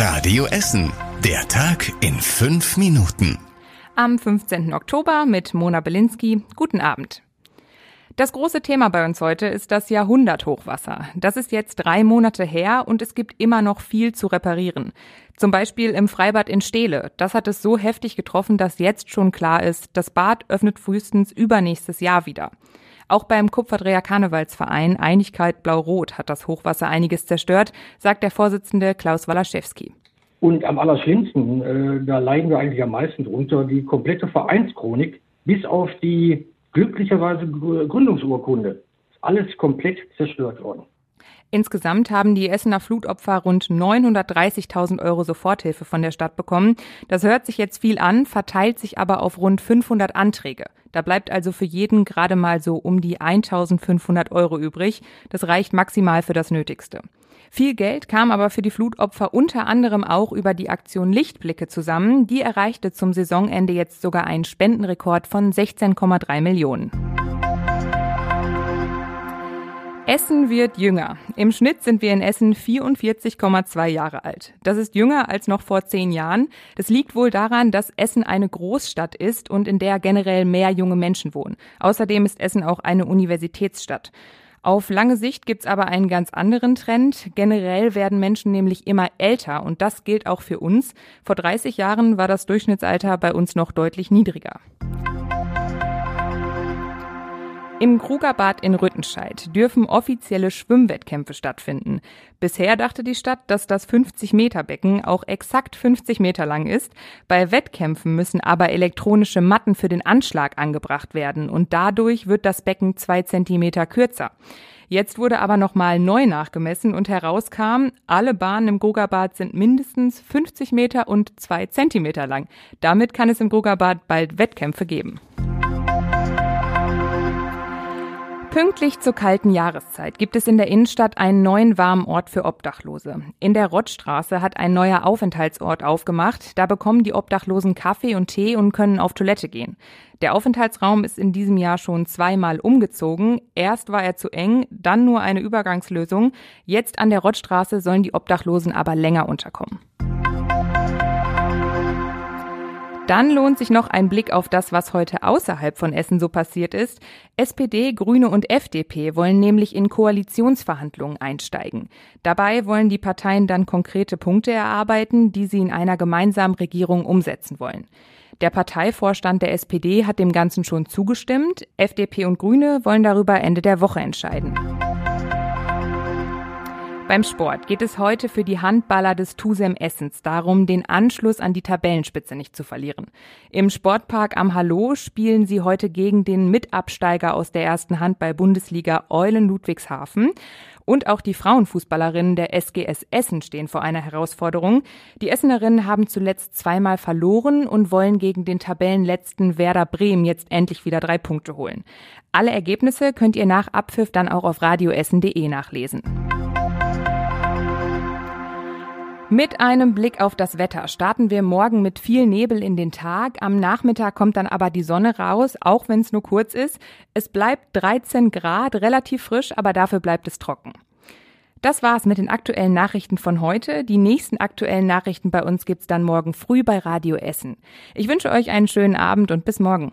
Radio Essen. Der Tag in fünf Minuten. Am 15. Oktober mit Mona Belinsky. Guten Abend. Das große Thema bei uns heute ist das Jahrhunderthochwasser. Das ist jetzt drei Monate her und es gibt immer noch viel zu reparieren. Zum Beispiel im Freibad in Steele. Das hat es so heftig getroffen, dass jetzt schon klar ist, das Bad öffnet frühestens übernächstes Jahr wieder. Auch beim Kupferdreher Karnevalsverein Einigkeit Blau-Rot hat das Hochwasser einiges zerstört, sagt der Vorsitzende Klaus Walaschewski. Und am allerschlimmsten, äh, da leiden wir eigentlich am meisten drunter, die komplette Vereinschronik bis auf die glücklicherweise Gründungsurkunde. Alles komplett zerstört worden. Insgesamt haben die Essener Flutopfer rund 930.000 Euro Soforthilfe von der Stadt bekommen. Das hört sich jetzt viel an, verteilt sich aber auf rund 500 Anträge. Da bleibt also für jeden gerade mal so um die 1.500 Euro übrig. Das reicht maximal für das Nötigste. Viel Geld kam aber für die Flutopfer unter anderem auch über die Aktion Lichtblicke zusammen. Die erreichte zum Saisonende jetzt sogar einen Spendenrekord von 16,3 Millionen. Essen wird jünger. Im Schnitt sind wir in Essen 44,2 Jahre alt. Das ist jünger als noch vor zehn Jahren. Das liegt wohl daran, dass Essen eine Großstadt ist und in der generell mehr junge Menschen wohnen. Außerdem ist Essen auch eine Universitätsstadt. Auf lange Sicht gibt's aber einen ganz anderen Trend. Generell werden Menschen nämlich immer älter und das gilt auch für uns. Vor 30 Jahren war das Durchschnittsalter bei uns noch deutlich niedriger. Im Krugerbad in Rüttenscheid dürfen offizielle Schwimmwettkämpfe stattfinden. Bisher dachte die Stadt, dass das 50-Meter-Becken auch exakt 50 Meter lang ist. Bei Wettkämpfen müssen aber elektronische Matten für den Anschlag angebracht werden und dadurch wird das Becken zwei Zentimeter kürzer. Jetzt wurde aber nochmal neu nachgemessen und herauskam, alle Bahnen im Grugerbad sind mindestens 50 Meter und zwei Zentimeter lang. Damit kann es im Grugerbad bald Wettkämpfe geben. Pünktlich zur kalten Jahreszeit gibt es in der Innenstadt einen neuen warmen Ort für Obdachlose. In der Rottstraße hat ein neuer Aufenthaltsort aufgemacht. Da bekommen die Obdachlosen Kaffee und Tee und können auf Toilette gehen. Der Aufenthaltsraum ist in diesem Jahr schon zweimal umgezogen. Erst war er zu eng, dann nur eine Übergangslösung. Jetzt an der Rottstraße sollen die Obdachlosen aber länger unterkommen. Dann lohnt sich noch ein Blick auf das, was heute außerhalb von Essen so passiert ist. SPD, Grüne und FDP wollen nämlich in Koalitionsverhandlungen einsteigen. Dabei wollen die Parteien dann konkrete Punkte erarbeiten, die sie in einer gemeinsamen Regierung umsetzen wollen. Der Parteivorstand der SPD hat dem Ganzen schon zugestimmt. FDP und Grüne wollen darüber Ende der Woche entscheiden. Beim Sport geht es heute für die Handballer des Tusem Essens darum, den Anschluss an die Tabellenspitze nicht zu verlieren. Im Sportpark am Hallo spielen sie heute gegen den Mitabsteiger aus der ersten Handball-Bundesliga Eulen Ludwigshafen. Und auch die Frauenfußballerinnen der SGS Essen stehen vor einer Herausforderung. Die Essenerinnen haben zuletzt zweimal verloren und wollen gegen den Tabellenletzten Werder Bremen jetzt endlich wieder drei Punkte holen. Alle Ergebnisse könnt ihr nach Abpfiff dann auch auf radioessen.de nachlesen. Mit einem Blick auf das Wetter starten wir morgen mit viel Nebel in den Tag. Am Nachmittag kommt dann aber die Sonne raus, auch wenn es nur kurz ist. Es bleibt 13 Grad, relativ frisch, aber dafür bleibt es trocken. Das war's mit den aktuellen Nachrichten von heute. Die nächsten aktuellen Nachrichten bei uns gibt's dann morgen früh bei Radio Essen. Ich wünsche euch einen schönen Abend und bis morgen.